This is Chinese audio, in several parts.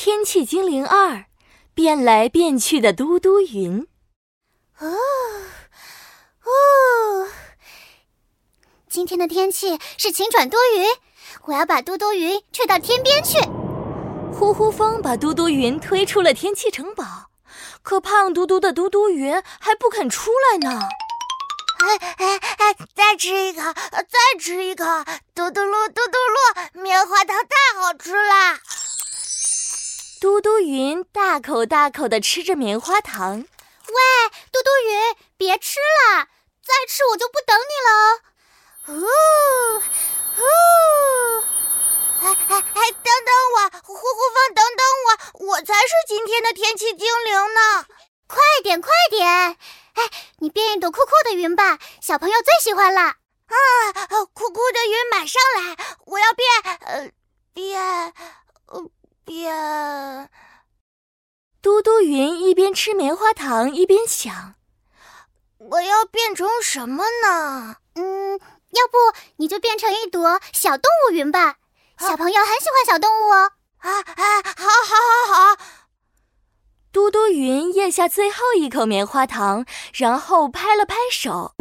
天气精灵二，变来变去的嘟嘟云。哦哦，今天的天气是晴转多云，我要把嘟嘟云吹到天边去。呼呼风把嘟嘟云推出了天气城堡，可胖嘟嘟的嘟嘟云还不肯出来呢。哎哎哎！再吃一口，再吃一口！嘟嘟噜，嘟嘟噜，棉花糖太好吃啦！嘟嘟云大口大口地吃着棉花糖。喂，嘟嘟云，别吃了，再吃我就不等你了。哦哦！哎哎哎！等等我，呼呼风，等等我，我才是今天的天气精灵呢！快点，快点！哎，你变一朵酷酷的云吧，小朋友最喜欢了。啊，酷酷的云马上来！我要变，呃，变，呃，变。嘟嘟云一边吃棉花糖一边想：我要变成什么呢？嗯，要不你就变成一朵小动物云吧，小朋友很喜欢小动物哦。啊啊，好，好，好，好。嘟嘟云咽下最后一口棉花糖，然后拍了拍手，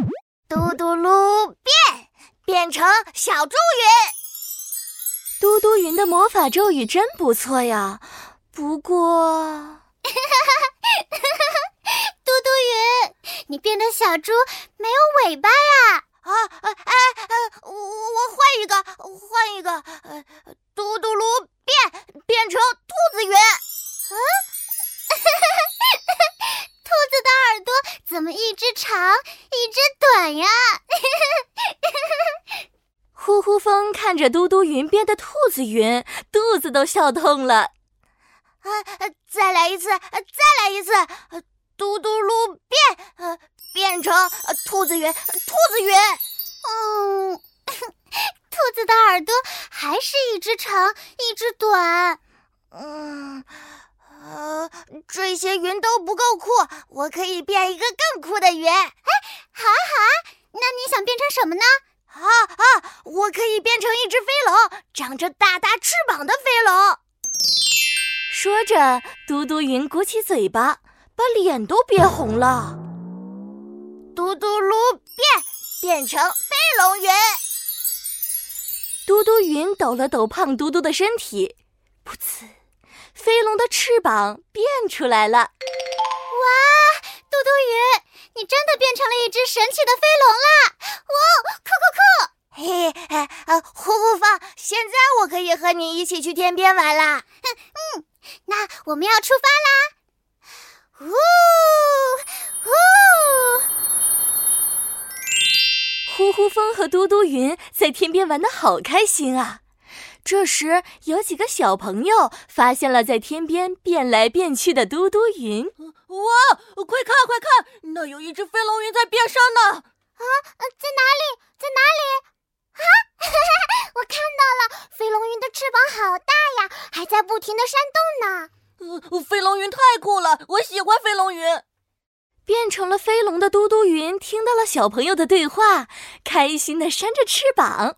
嘟嘟噜变，变成小猪云。嘟嘟云的魔法咒语真不错呀，不过，嘟嘟云，你变的小猪没有尾巴呀？啊，哎哎，我我换一个，换一个，呃，嘟嘟噜变，变成兔子云。嗯。兔子的耳朵怎么一只长一只短呀？风看着嘟嘟云变的兔子云，肚子都笑痛了。啊，再来一次，再来一次，嘟嘟噜变，呃，变成兔子云，兔子云。嗯，兔子的耳朵还是一只长一只短。嗯。呃，这些云都不够酷，我可以变一个更酷的云。哎，好啊好啊，那你想变成什么呢？啊啊，我可以变成一只飞龙，长着大大翅膀的飞龙。说着，嘟嘟云鼓起嘴巴，把脸都憋红了。嘟嘟噜变，变成飞龙云。嘟嘟云抖了抖胖嘟嘟的身体，噗呲。飞龙的翅膀变出来了！哇，嘟嘟鱼，你真的变成了一只神奇的飞龙啦！哇，酷酷酷！嘿，哎，呃，呼呼风，现在我可以和你一起去天边玩啦！嗯，那我们要出发啦！呜呜，呼！呼风和嘟嘟云在天边玩的好开心啊！这时，有几个小朋友发现了在天边变来变去的嘟嘟云。哇，快看快看，那有一只飞龙云在变身呢！啊，在哪里？在哪里？啊，我看到了，飞龙云的翅膀好大呀，还在不停的扇动呢。呃，飞龙云太酷了，我喜欢飞龙云。变成了飞龙的嘟嘟云听到了小朋友的对话，开心的扇着翅膀。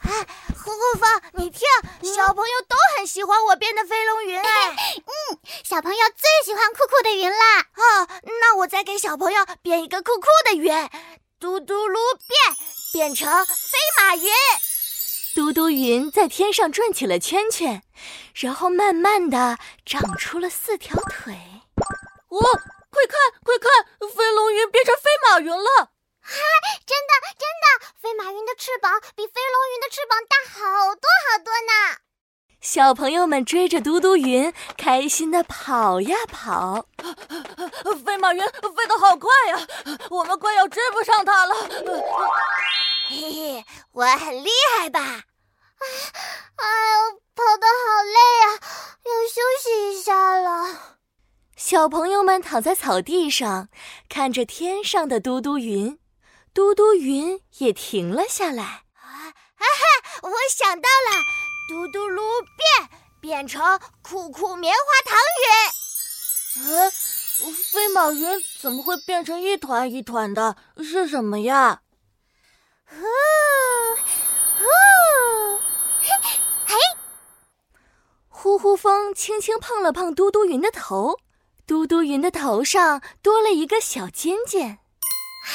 哎。呼呼风，你听，小朋友都很喜欢我变的飞龙云哎。嗯，小朋友最喜欢酷酷的云啦。哦，那我再给小朋友变一个酷酷的云，嘟嘟噜变，变成飞马云。嘟嘟云在天上转起了圈圈，然后慢慢的长出了四条腿。哦，快看快看，飞龙云变成飞马云了。嗨，真的真的，飞马云的翅膀比飞龙云的翅膀大好多好多呢！小朋友们追着嘟嘟云，开心的跑呀跑。飞马云飞得好快呀，我们快要追不上它了。嘿嘿，我很厉害吧？哎，哎呦，跑得好累啊，要休息一下了。小朋友们躺在草地上，看着天上的嘟嘟云。嘟嘟云也停了下来。啊哈哈！我想到了，嘟嘟噜变变成酷酷棉花糖云。嗯，飞马云怎么会变成一团一团的？是什么呀？呼呼，嘿，呼呼风轻轻碰了碰嘟嘟云的头，嘟嘟云的头上多了一个小尖尖。哈，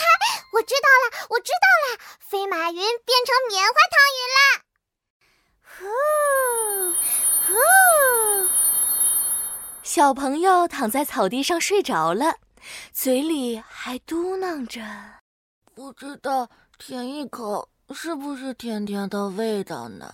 我知道了，我知道了，飞马云变成棉花糖云了。呼呼，小朋友躺在草地上睡着了，嘴里还嘟囔着：“不知道舔一口是不是甜甜的味道呢？”